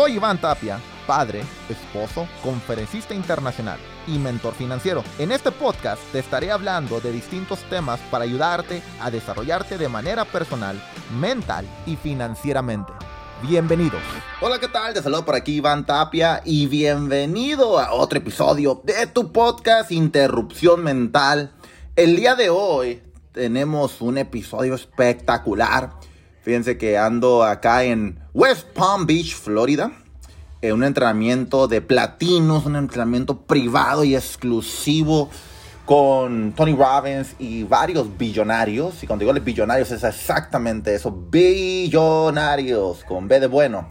Soy Iván Tapia, padre, esposo, conferencista internacional y mentor financiero. En este podcast te estaré hablando de distintos temas para ayudarte a desarrollarte de manera personal, mental y financieramente. Bienvenidos. Hola, ¿qué tal? Te saludo por aquí Iván Tapia y bienvenido a otro episodio de tu podcast Interrupción Mental. El día de hoy tenemos un episodio espectacular Fíjense que ando acá en West Palm Beach, Florida. En un entrenamiento de platinos, un entrenamiento privado y exclusivo con Tony Robbins y varios billonarios. Y cuando digo billonarios es exactamente eso, billonarios, con B de bueno,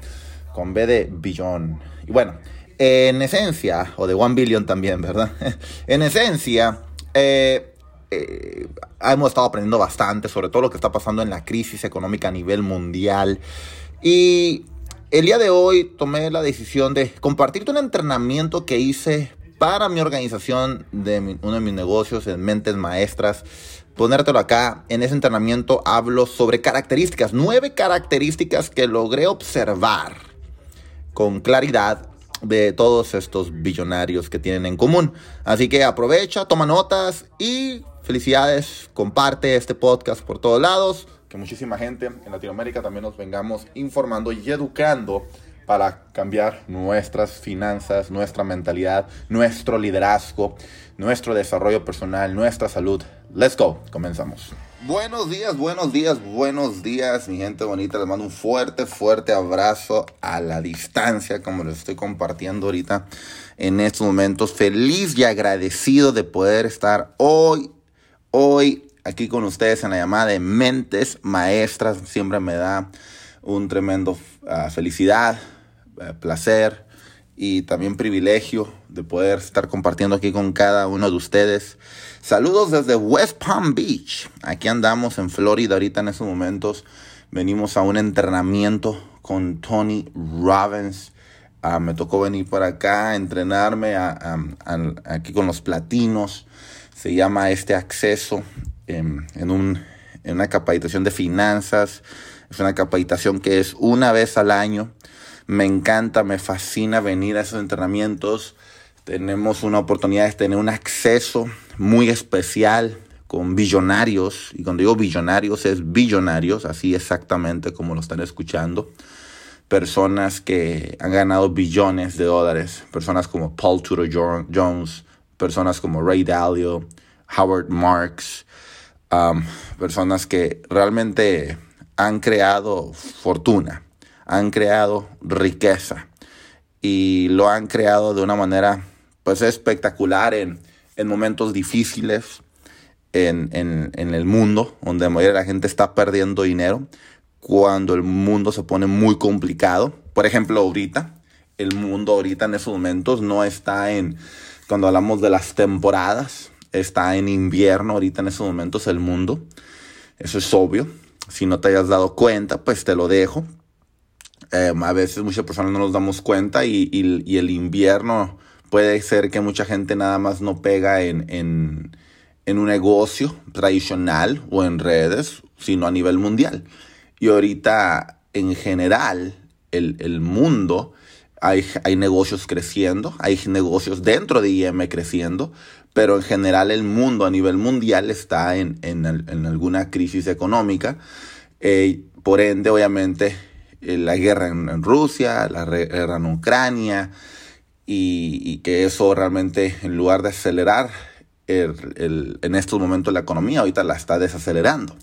con B de billón. Y bueno, en esencia, o de one billion también, ¿verdad? en esencia, eh, eh, hemos estado aprendiendo bastante sobre todo lo que está pasando en la crisis económica a nivel mundial. Y el día de hoy tomé la decisión de compartirte un entrenamiento que hice para mi organización de uno de mis negocios en Mentes Maestras. Ponértelo acá. En ese entrenamiento hablo sobre características, nueve características que logré observar con claridad de todos estos billonarios que tienen en común. Así que aprovecha, toma notas y Felicidades, comparte este podcast por todos lados, que muchísima gente en Latinoamérica también nos vengamos informando y educando para cambiar nuestras finanzas, nuestra mentalidad, nuestro liderazgo, nuestro desarrollo personal, nuestra salud. Let's go, comenzamos. Buenos días, buenos días, buenos días, mi gente bonita. Les mando un fuerte, fuerte abrazo a la distancia, como les estoy compartiendo ahorita en estos momentos. Feliz y agradecido de poder estar hoy hoy aquí con ustedes en la llamada de Mentes Maestras. Siempre me da un tremendo ah, felicidad, eh, placer y también privilegio de poder estar compartiendo aquí con cada uno de ustedes. Saludos desde West Palm Beach. Aquí andamos en Florida ahorita en estos momentos. Venimos a un entrenamiento con Tony Robbins. Ah, me tocó venir para acá a entrenarme aquí con los platinos se llama este acceso en, un, en una capacitación de finanzas. Es una capacitación que es una vez al año. Me encanta, me fascina venir a esos entrenamientos. Tenemos una oportunidad de tener un acceso muy especial con billonarios. Y cuando digo billonarios es billonarios, así exactamente como lo están escuchando. Personas que han ganado billones de dólares. Personas como Paul Tudor Jones, personas como Ray Dalio, Howard Marks, um, personas que realmente han creado fortuna, han creado riqueza y lo han creado de una manera pues espectacular en, momentos difíciles en, el mundo, donde la gente está perdiendo dinero, cuando el mundo se pone muy complicado. Por ejemplo, ahorita, el mundo ahorita en esos momentos no está en cuando hablamos de las temporadas, está en invierno ahorita en esos momentos el mundo. Eso es obvio. Si no te hayas dado cuenta, pues te lo dejo. Eh, a veces muchas personas no nos damos cuenta y, el invierno puede ser que mucha gente nada más no pega en, un negocio tradicional o en redes, sino a nivel mundial. Y ahorita en general el, el mundo hay, negocios creciendo, hay negocios dentro de IM creciendo, pero en general el mundo a nivel mundial está en, alguna crisis económica. Eh, por ende, obviamente, eh, la guerra en, Rusia, la guerra en Ucrania, y, que eso realmente, en lugar de acelerar en estos momentos la economía, ahorita la está desacelerando.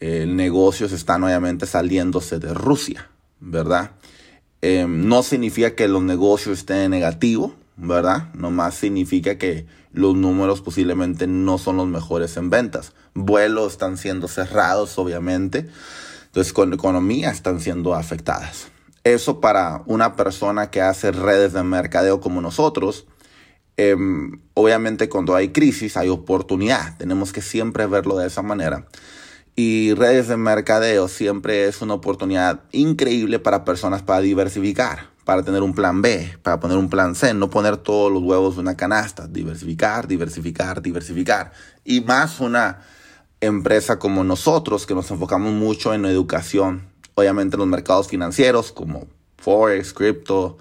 El negocios están obviamente saliéndose de Rusia, ¿verdad? Em, no significa que los negocios estén negativos, ¿verdad? Nomás significa que los números posiblemente no son los mejores en ventas. Vuelos están siendo cerrados, obviamente. Entonces, con economía están siendo afectadas. Eso para una persona que hace redes de mercadeo como nosotros, em, obviamente cuando hay crisis hay oportunidad. Tenemos que siempre verlo de esa manera. Y redes de mercadeo siempre es una oportunidad increíble para personas para diversificar, para tener un plan B, para poner un plan C, no poner todos los huevos en una canasta, diversificar, diversificar, diversificar. Y más una empresa como nosotros que nos enfocamos mucho en educación, obviamente en los mercados financieros como Forex, cripto,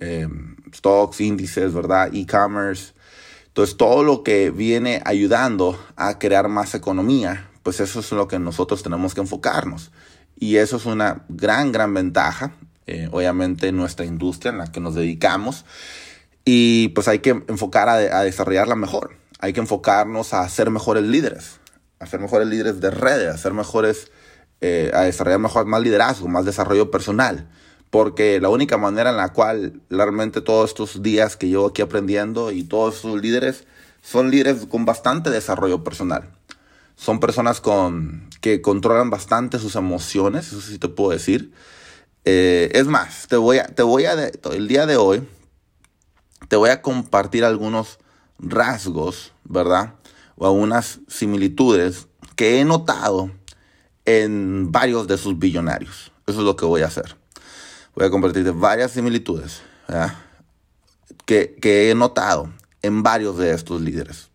em, stocks, índices, ¿verdad? E-commerce. Entonces, todo lo que viene ayudando a crear más economía, pues eso es lo que nosotros tenemos que enfocarnos. Y eso es una gran, gran ventaja, eh, obviamente, en nuestra industria en la que nos dedicamos. Y pues hay que enfocar a, desarrollarla mejor. Hay que enfocarnos a ser mejores líderes, a ser mejores líderes de redes, a ser mejores, eh, a desarrollar mejor, más liderazgo, más desarrollo personal. Porque la única manera en la cual realmente todos estos días que llevo aquí aprendiendo y todos estos líderes son líderes con bastante desarrollo personal. Son personas con, que controlan bastante sus emociones, eso sí te puedo decir. Eh, es más, te voy a, te voy a, el día de hoy, te voy a compartir algunos rasgos, ¿verdad? O algunas similitudes que he notado en varios de sus billonarios. Eso es lo que voy a hacer. Voy a compartirte varias similitudes que, que he notado en varios de estos líderes.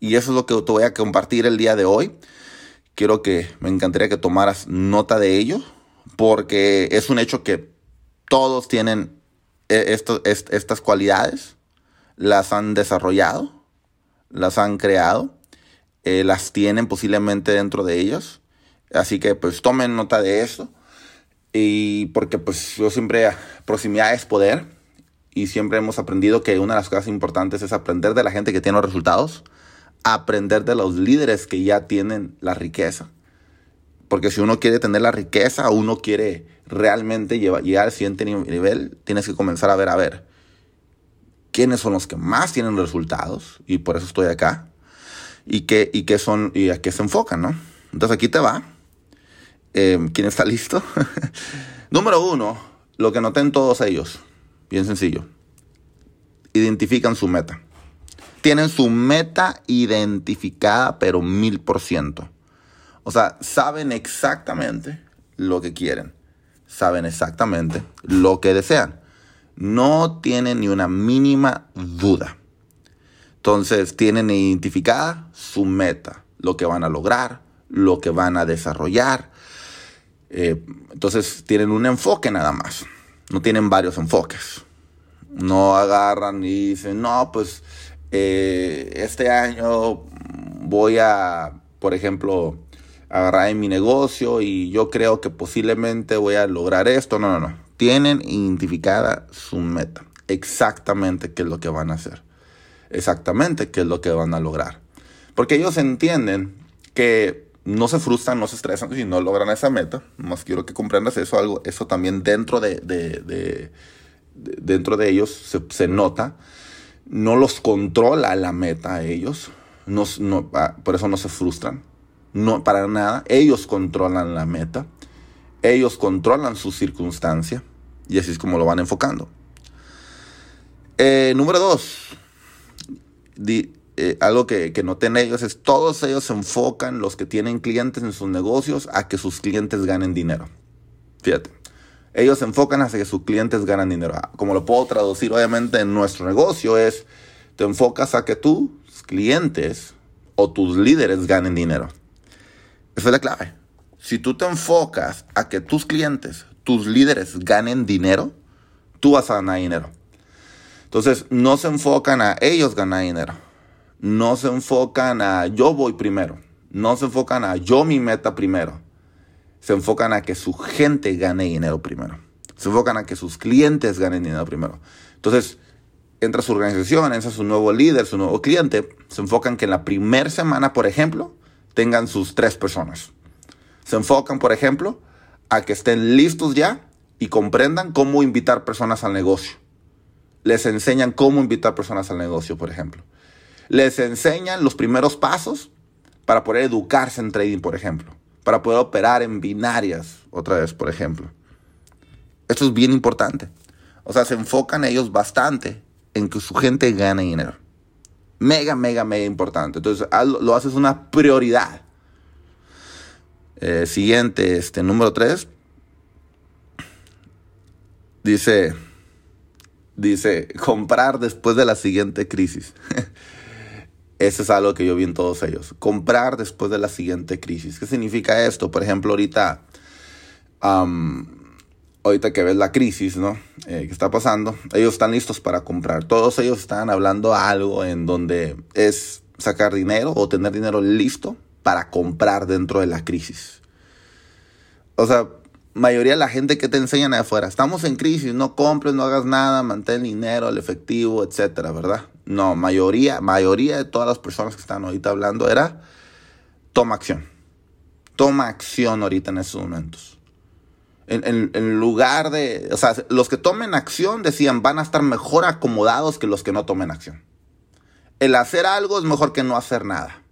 Y eso es lo que te voy a compartir el día de hoy. Quiero que me encantaría que tomaras nota de ello, porque es un hecho que todos tienen e, estas cualidades, las han desarrollado, las han creado, eh, las tienen posiblemente dentro de ellos. Así que pues tomen nota de eso. Y porque pues yo siempre, proximidad es poder. Y siempre hemos aprendido que una de las cosas importantes es aprender de la gente que tiene los resultados aprender de los líderes que ya tienen la riqueza. Porque si uno quiere tener la riqueza, uno quiere realmente llegar al siguiente nivel, tienes que comenzar a ver, a ver, quiénes son los que más tienen resultados, y por eso estoy acá, y qué, y son, y a qué se enfocan, ¿no? Entonces aquí te va. Em, ¿Quién está listo? Número uno, lo que noten todos ellos, bien sencillo, identifican su meta tienen su meta identificada, pero mil por ciento. O sea, saben exactamente lo que quieren. Saben exactamente lo que desean. No tienen ni una mínima duda. Entonces, tienen identificada su meta, lo que van a lograr, lo que van a desarrollar. Eh, entonces, tienen un enfoque nada más. No tienen varios enfoques. No agarran y dicen, no, pues eh, este año voy a, por ejemplo, agarrar en mi negocio y yo creo que posiblemente voy a lograr esto. No, no, no. Tienen identificada su meta. Exactamente qué es lo que van a hacer. Exactamente qué es lo que van a lograr. Porque ellos entienden que no se frustran, no se estresan si no logran esa meta. Más quiero que comprendas eso, algo, eso también dentro de, de, dentro de ellos se nota no los controla la meta a ellos, no, ah, por eso no se frustran, no para nada, ellos controlan la meta, ellos controlan su circunstancia y así es como lo van enfocando. Eh, número dos, eh, algo que, que noten ellos es todos ellos se enfocan, los que tienen clientes en sus negocios, a que sus clientes ganen dinero. Fíjate. Ellos se enfocan hacia que sus clientes ganen dinero. Ah, como lo puedo traducir obviamente en nuestro negocio es, te enfocas a que tus clientes o tus líderes ganen dinero. Esa es la clave. Si tú te enfocas a que tus clientes, tus líderes ganen dinero, tú vas a ganar dinero. Entonces, no se enfocan a ellos ganar dinero. No se enfocan a yo voy primero. No se enfocan a yo mi meta primero se enfocan a que su gente gane dinero primero. Se enfocan a que sus clientes ganen dinero primero. Entonces, entra su organización, entra su nuevo líder, su nuevo cliente, se enfocan que en la primera semana, por ejemplo, tengan sus tres personas. Se enfocan, por ejemplo, a que estén listos ya y comprendan cómo invitar personas al negocio. Les enseñan cómo invitar personas al negocio, por ejemplo. Les enseñan los primeros pasos para poder educarse en trading, por ejemplo para poder operar en binarias, otra vez, por ejemplo. Esto es bien importante. O sea, se enfocan ellos bastante en que su gente gane dinero. Mega, mega, mega importante. Entonces, lo haces una prioridad. Eh, siguiente, este, número 3. Dice, dice, comprar después de la siguiente crisis. Eso es algo que yo vi en todos ellos. Comprar después de la siguiente crisis. ¿Qué significa esto? Por ejemplo, ahorita ahorita que ves la crisis, ¿no? Eh, que está pasando, ellos están listos para comprar. Todos ellos están hablando algo en donde es sacar dinero o tener dinero listo para comprar dentro de la crisis. O sea, mayoría de la gente que te enseñan afuera, estamos en crisis, no compres, no hagas nada, mantén dinero, el efectivo, etcétera, ¿verdad? No, mayoría, mayoría de todas las personas que están ahorita hablando era toma acción. Toma acción ahorita en esos momentos. En, en, lugar de, o sea, los que tomen acción decían van a estar mejor acomodados que los que no tomen acción. El hacer algo es mejor que no hacer nada.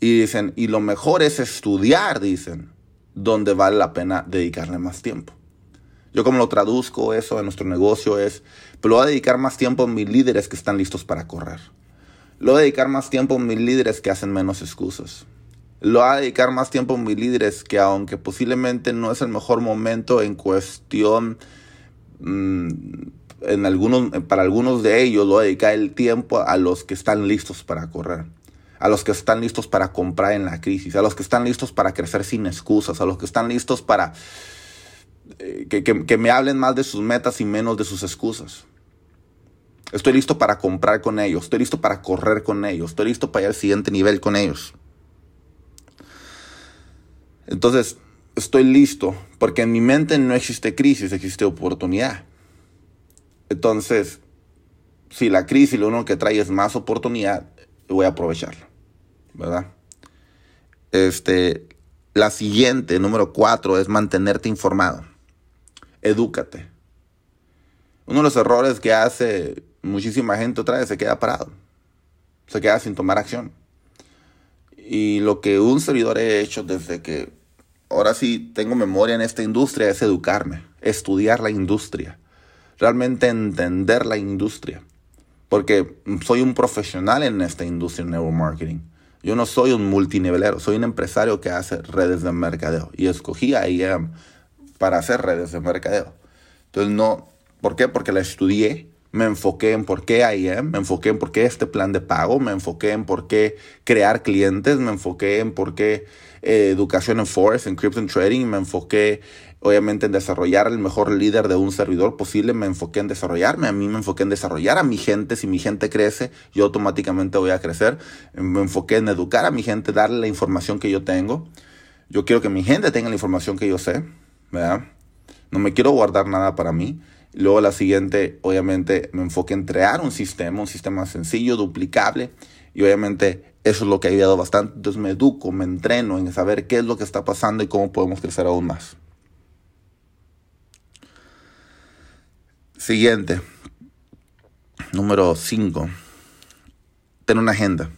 Y dicen, y lo mejor es estudiar, dicen, donde vale la pena dedicarle más tiempo. Yo como lo traduzco eso en nuestro negocio es, pero lo voy a dedicar más tiempo a mis líderes que están listos para correr. Lo voy a dedicar más tiempo a mis líderes que hacen menos excusas. Lo voy a dedicar más tiempo a mis líderes que aunque posiblemente no es el mejor momento en cuestión, mm, en algunos, para algunos de ellos, lo voy a dedicar el tiempo a los que están listos para correr a los que están listos para comprar en la crisis, a los que están listos para crecer sin excusas, a los que están listos para eh, que, me hablen más de sus metas y menos de sus excusas. Estoy listo para comprar con ellos, estoy listo para correr con ellos, estoy listo para ir al siguiente nivel con ellos. Entonces, estoy listo porque en mi mente no existe crisis, existe oportunidad. Entonces, si la crisis lo único que trae es más oportunidad, voy a aprovecharlo, ¿verdad? Este, la siguiente, número cuatro, es mantenerte informado. Edúcate. Uno de los errores que hace muchísima gente otra vez se queda parado. Se queda sin tomar acción. Y lo que un servidor he hecho desde que ahora sí tengo memoria en esta industria es educarme, estudiar la industria, realmente entender la industria. Porque soy un profesional en esta industria de neuromarketing. Yo no soy un multinivelero, soy un empresario que hace redes de mercadeo. Y escogí a IAM para hacer redes de mercadeo. Entonces, no, ¿por qué? Porque la estudié, me enfoqué en por qué IAM, me enfoqué en por qué este plan de pago, me enfoqué en por qué crear clientes, me enfoqué en por qué eh, educación en Forex, en Crypto Trading, me enfoqué obviamente en desarrollar el mejor líder de un servidor posible, me enfoqué en desarrollarme, a mí me enfoqué en desarrollar a mi gente, si mi gente crece, yo automáticamente voy a crecer, me enfoqué en educar a mi gente, darle la información que yo tengo, yo quiero que mi gente tenga la información que yo sé, ¿verdad? No me quiero guardar nada para mí. Luego la siguiente, obviamente, me enfoqué en crear un sistema, un sistema sencillo, duplicable, y obviamente eso es lo que ha ayudado bastante. Entonces me educo, me entreno en saber qué es lo que está pasando y cómo podemos crecer aún más. Siguiente. Número 5. Ten una agenda.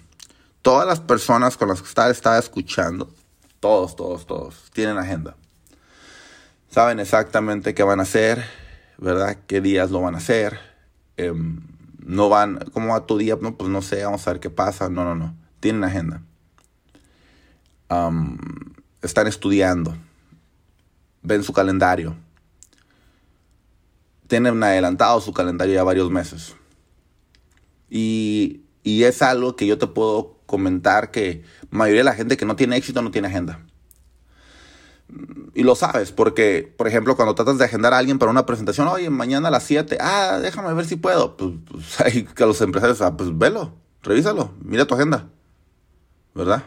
Todas las personas con las que está, está escuchando, todos, todos, todos, tienen agenda. Saben exactamente qué van a hacer, ¿verdad? ¿Qué días lo van a hacer? Em, no van, ¿cómo va tu día? No, pues no sé, vamos a ver qué pasa. No, no, no. Tienen agenda. están estudiando. Ven su calendario tienen adelantado su calendario ya varios meses. Y, y es algo que yo te puedo comentar que la mayoría de la gente que no tiene éxito no tiene agenda. Y lo sabes, porque, por ejemplo, cuando tratas de agendar a alguien para una presentación, oye, mañana a las 7, ah, déjame ver si puedo. Pues, pues hay que los empresarios, ah, pues velo, revísalo, mira tu agenda, ¿verdad?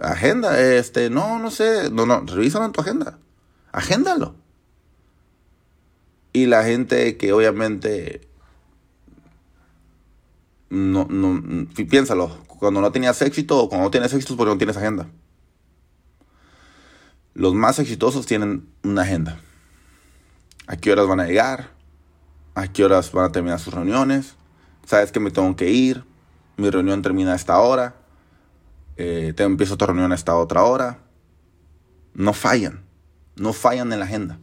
Agenda, este, no, no sé, no, no, revísalo en tu agenda, agéndalo. Y la gente que obviamente no, no, piénsalo, cuando no tenías éxito o cuando no tienes éxito es porque no tienes agenda. Los más exitosos tienen una agenda. ¿A qué horas van a llegar? ¿A qué horas van a terminar sus reuniones? ¿Sabes que me tengo que ir? Mi reunión termina a esta hora. Eh, te empiezo otra reunión a esta otra hora. No fallan. No fallan en la agenda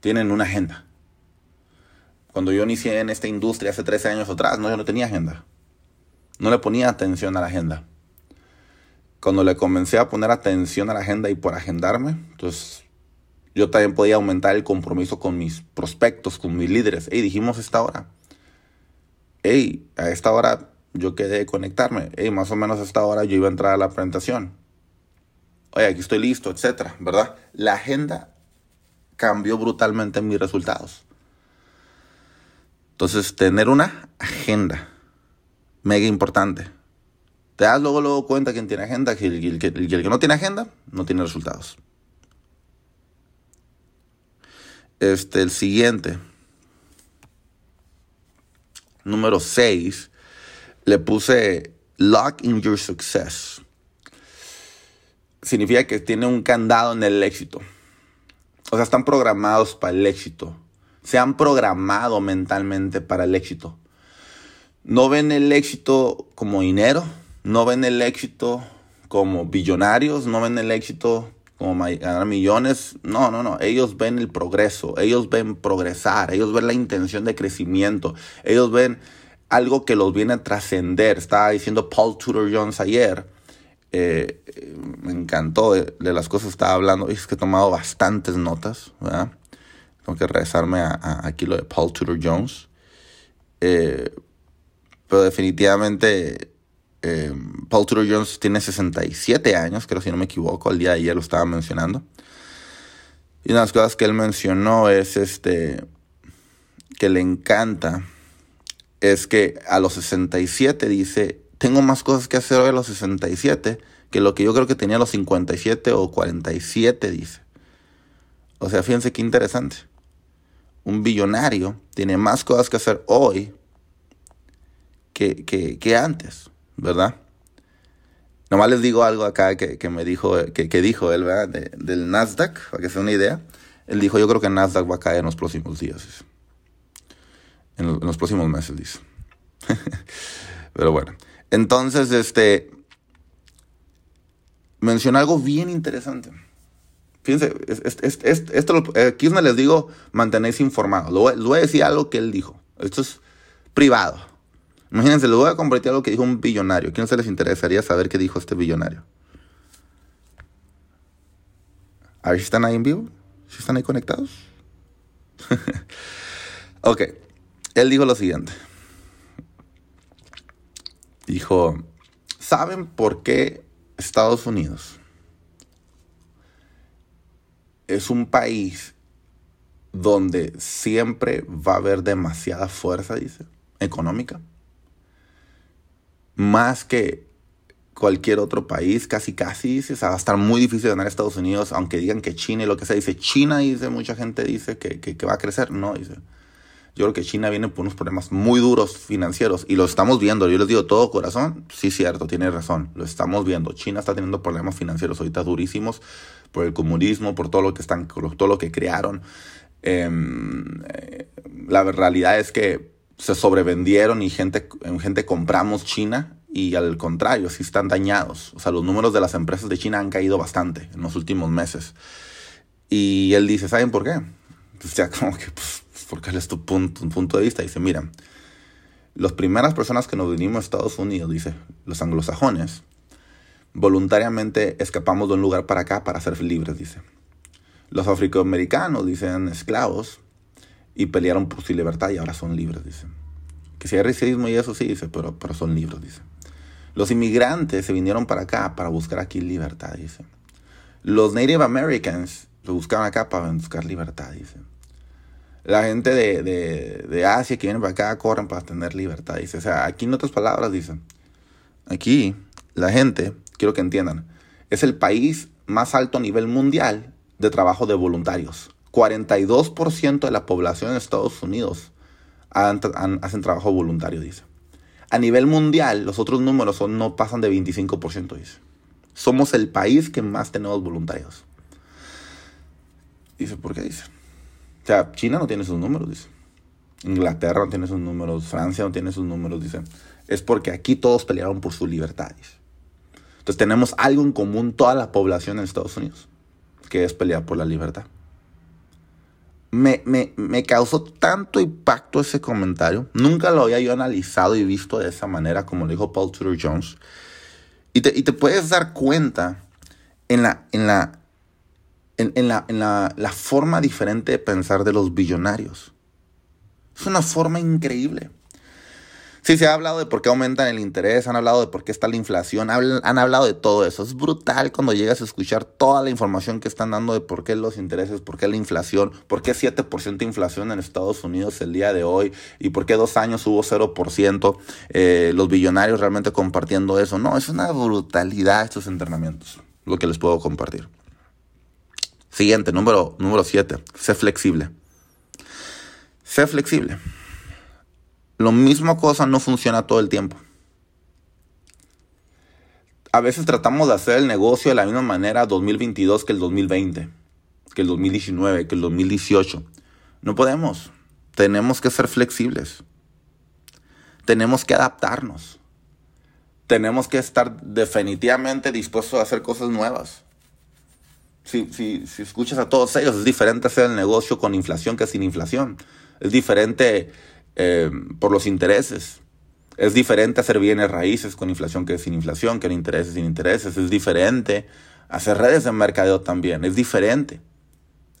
tienen una agenda. Cuando yo inicié en esta industria hace 13 años atrás, no, yo no tenía agenda. No le ponía atención a la agenda. Cuando le comencé a poner atención a la agenda y por agendarme, entonces yo también podía aumentar el compromiso con mis prospectos, con mis líderes. Hey, dijimos esta hora. Hey, a esta hora yo quedé de conectarme. Hey, más o menos a esta hora yo iba a entrar a la presentación. oye, aquí estoy listo, etcétera, ¿verdad? La agenda cambió brutalmente mis resultados. Entonces, tener una agenda, mega importante. Te das luego, luego cuenta quién tiene agenda, que el, el que no tiene agenda no tiene resultados. Este, el siguiente. Número 6. Le puse Lock in Your Success. Significa que tiene un candado en el éxito. O sea, están programados para el éxito. Se han programado mentalmente para el éxito. No ven el éxito como dinero. No ven el éxito como billonarios. No ven el éxito como ganar millones. No, no, no. Ellos ven el progreso. Ellos ven progresar. Ellos ven la intención de crecimiento. Ellos ven algo que los viene a trascender. Estaba diciendo Paul Tudor Jones ayer. Eh, me encantó de, las cosas que estaba hablando. Es que he tomado bastantes notas. ¿verdad? Tengo que regresarme a, aquí lo de Paul Tudor Jones. Eh, pero definitivamente eh, Paul Tudor Jones tiene 67 años, creo si no me equivoco, el día de ayer lo estaba mencionando. Y una de las cosas que él mencionó es este que le encanta es que a los 67 dice, tengo más cosas que hacer hoy a los 67 que lo que yo creo que tenía a los 57 o 47, dice. O sea, fíjense qué interesante. Un billonario tiene más cosas que hacer hoy que, que antes. ¿Verdad? Nomás les digo algo acá que, me dijo, que, dijo él, ¿verdad? del Nasdaq, para que sea una idea. Él dijo, yo creo que el Nasdaq va a caer en los próximos días. En, los próximos meses, dice. Pero bueno. Entonces, este... Menciona algo bien interesante. Fíjense, esto, aquí es les digo, mantenerse informados. Les voy a decir algo que él dijo. Esto es privado. Imagínense, les voy a compartir algo que dijo un billonario. ¿Quién se les interesaría saber qué dijo este billonario? A ver si están ahí en vivo. ¿Si están ahí conectados? ok. Él dijo lo siguiente. Dijo, ¿saben por qué Estados Unidos es un país donde siempre va a haber demasiada fuerza, dice, económica? Más que cualquier otro país, casi casi, o sea, va a estar muy difícil ganar a Estados Unidos, aunque digan que China y lo que sea, dice China, dice, mucha gente dice que, que, va a crecer, no, dice. Yo creo que China viene por unos problemas muy duros financieros y lo estamos viendo. Yo les digo todo corazón, sí cierto, tiene razón, lo estamos viendo. China está teniendo problemas financieros ahorita durísimos por el comunismo, por todo lo que están, todo lo que crearon. Em, eh, la realidad es que se sobrevendieron y gente, gente compramos China y al contrario, sí están dañados. O sea, los números de las empresas de China han caído bastante en los últimos meses. Y él dice, ¿saben por qué? Pues ya como que, pues, porque es tu punto, punto de vista. Dice, mira, las primeras personas que nos vinimos a Estados Unidos, dice, los anglosajones, voluntariamente escapamos de un lugar para acá para ser libres, dice. Los afroamericanos, dicen, esclavos, y pelearon por su libertad y ahora son libres, dice. Que si hay racismo y eso sí, dice, pero, pero son libres, dice. Los inmigrantes se vinieron para acá para buscar aquí libertad, dice. Los Native Americans lo buscaban acá para buscar libertad, dice. La gente de, de, de Asia que viene para acá corren para tener libertad, dice. O sea, aquí en otras palabras, dice. Aquí, la gente, quiero que entiendan, es el país más alto a nivel mundial de trabajo de voluntarios. 42% de la población en Estados Unidos hacen trabajo voluntario, dice. A nivel mundial, los otros números no pasan de 25%, dice. Somos el país que más tenemos voluntarios. Dice, ¿por qué dice? O sea, China no tiene esos números, dice. Inglaterra no tiene esos números, Francia no tiene esos números, dice. Es porque aquí todos pelearon por su libertad, dice. Entonces tenemos algo en común toda la población en Estados Unidos, que es pelear por la libertad me, me, causó tanto impacto ese comentario. Nunca lo había yo analizado y visto de esa manera, como lo dijo Paul Tudor Jones. Y te, y te puedes dar cuenta en la, en la, en, la, en la, la forma diferente de pensar de los billonarios. Es una forma increíble. Sí, se ha hablado de por qué aumentan el interés, han hablado de por qué está la inflación, han hablado de todo eso. Es brutal cuando llegas a escuchar toda la información que están dando de por qué los intereses, por qué la inflación, por qué 7% de inflación en Estados Unidos el día de hoy y por qué dos años hubo 0%, eh, los billonarios realmente compartiendo eso. No, es una brutalidad estos entrenamientos, lo que les puedo compartir. Siguiente, número 7, sé flexible. Sé flexible. Lo mismo cosa no funciona todo el tiempo. A veces tratamos de hacer el negocio de la misma manera 2022 que el 2020, que el 2019, que el 2018. No podemos. Tenemos que ser flexibles. Tenemos que adaptarnos. Tenemos que estar definitivamente dispuestos a hacer cosas nuevas. Si, si, si escuchas a todos ellos, es diferente hacer el negocio con inflación que sin inflación. Es diferente eh, por los intereses. Es diferente hacer bienes raíces con inflación que sin inflación, que en intereses sin intereses. Es diferente hacer redes de mercadeo también. Es diferente.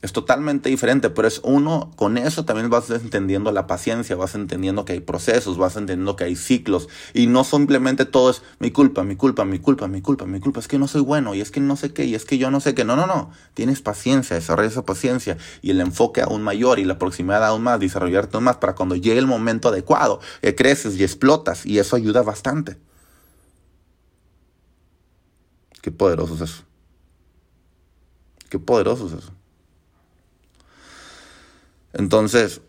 Es totalmente diferente, pero es uno, con eso también vas entendiendo la paciencia, vas entendiendo que hay procesos, vas entendiendo que hay ciclos y no simplemente todo es mi culpa, mi culpa, mi culpa, mi culpa, mi culpa, es que no soy bueno y es que no sé qué y es que yo no sé qué. No, no, no, tienes paciencia, desarrolla esa paciencia y el enfoque aún mayor y la proximidad aún más, desarrollarte aún más para cuando llegue el momento adecuado, creces y explotas y eso ayuda bastante. Qué poderoso es eso. Qué poderoso es eso. Entonces,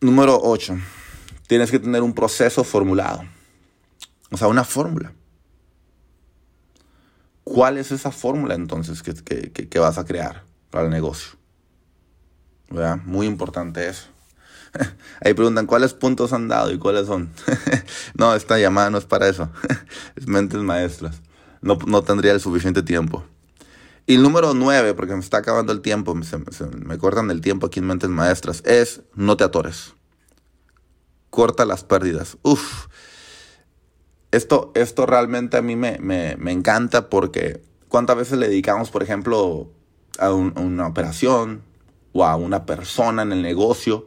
número 8, tienes que tener un proceso formulado. O sea, una fórmula. ¿Cuál es esa fórmula entonces que, vas a crear para el negocio? Muy importante eso. Ahí preguntan cuáles puntos han dado y cuáles son. no, esta llamada no es para eso. es mentes maestras. No, no tendría el suficiente tiempo. Y el número nueve, porque me está acabando el tiempo, me cortan el tiempo aquí en Mentes Maestras, es no te atores. Corta las pérdidas. Uf. Esto, esto realmente a mí me, encanta porque cuántas veces le dedicamos, por ejemplo, a una operación o a una persona en el negocio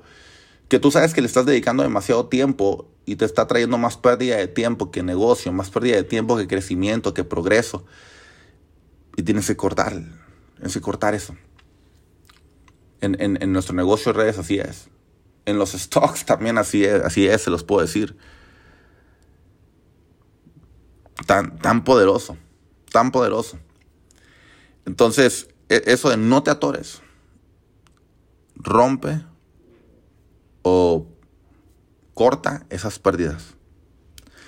que tú sabes que le estás dedicando demasiado tiempo y te está trayendo más pérdida de tiempo que negocio, más pérdida de tiempo que crecimiento, que progreso. Y tienes que cortar, tienes que cortar eso. En, nuestro negocio de redes así es. En los stocks también así es, así es, se los puedo decir. Tan, tan poderoso, tan poderoso. Entonces, e, eso de no te atores, rompe o corta esas pérdidas.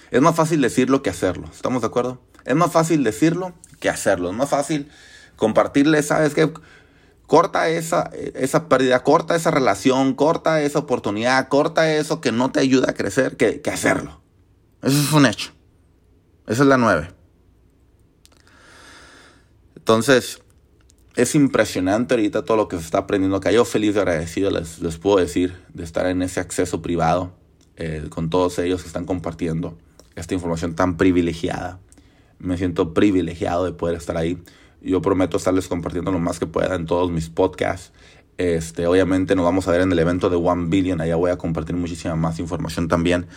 Es más fácil decirlo que hacerlo, ¿estamos de acuerdo? Es más fácil decirlo que hacerlo. Es más fácil compartirle, ¿sabes qué? Corta esa, esa pérdida, corta esa relación, corta esa oportunidad, corta eso que no te ayuda a crecer, que, que hacerlo. Eso es un hecho. Esa es la nueve. Entonces, es impresionante ahorita todo lo que se está aprendiendo acá. Yo feliz y agradecido les, les puedo decir de estar en ese acceso privado eh, con todos ellos que están compartiendo esta información tan privilegiada me siento privilegiado de poder estar ahí. Yo prometo estarles compartiendo lo más que pueda en todos mis podcasts. Este, obviamente nos vamos a ver en el evento de One Billion. Allá voy a compartir muchísima más información también.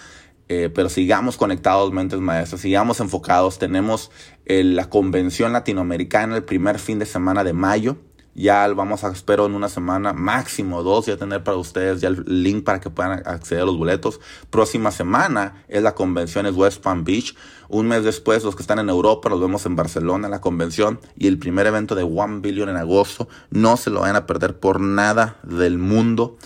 Eh, pero sigamos conectados, mentes maestras, sigamos enfocados. Tenemos eh, la convención latinoamericana el primer fin de semana de mayo. Ya vamos a, espero en una semana, máximo dos, ya tener para ustedes ya el link para que puedan acceder a los boletos. Próxima semana es la convención, es West Palm Beach. Un mes después, los que están en Europa, los vemos en Barcelona, la convención. Y el primer evento de One Billion en agosto. No se lo vayan a perder por nada del mundo.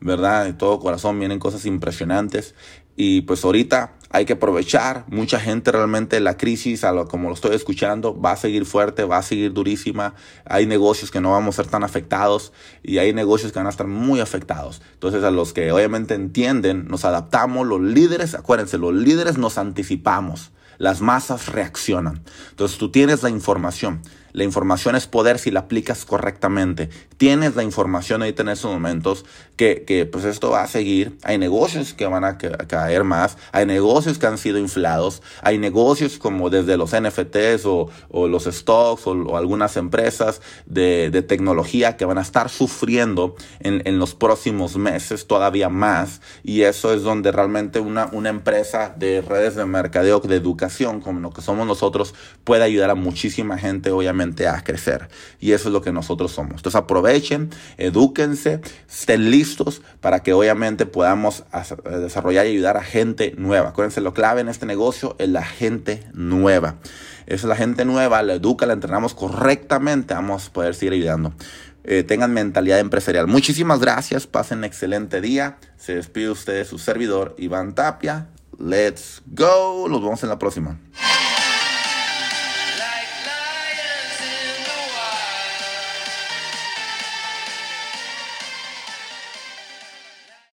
¿Verdad? De todo corazón vienen cosas impresionantes. Y pues ahorita hay que aprovechar. Mucha gente realmente la crisis, a lo, como lo estoy escuchando, va a seguir fuerte, va a seguir durísima. Hay negocios que no vamos a ser tan afectados y hay negocios que van a estar muy afectados. Entonces a los que obviamente entienden, nos adaptamos. Los líderes, acuérdense, los líderes nos anticipamos. Las masas reaccionan. Entonces tú tienes la información. La información es poder si la aplicas correctamente. Tienes la información ahorita en estos momentos que, que pues esto va a seguir. Hay negocios que van a, caer más. Hay negocios que han sido inflados. Hay negocios como desde los NFTs o, o los stocks o, algunas empresas de, de, tecnología que van a estar sufriendo en, en, los próximos meses todavía más. Y eso es donde realmente una, una empresa de redes de mercadeo, de educación, como lo que somos nosotros, puede ayudar a muchísima gente, obviamente, a crecer. Y eso es lo que nosotros somos. Entonces aprovechen, edúquense, estén listos para que obviamente podamos desarrollar y ayudar a gente nueva. Acuérdense, lo clave en este negocio es la gente nueva. Esa es la gente nueva, la educa, la entrenamos correctamente, vamos a poder seguir ayudando. Eh, tengan mentalidad empresarial. Muchísimas gracias, pasen excelente día. Se despide usted su servidor, Iván Tapia. Let's go. Nos vemos en la próxima.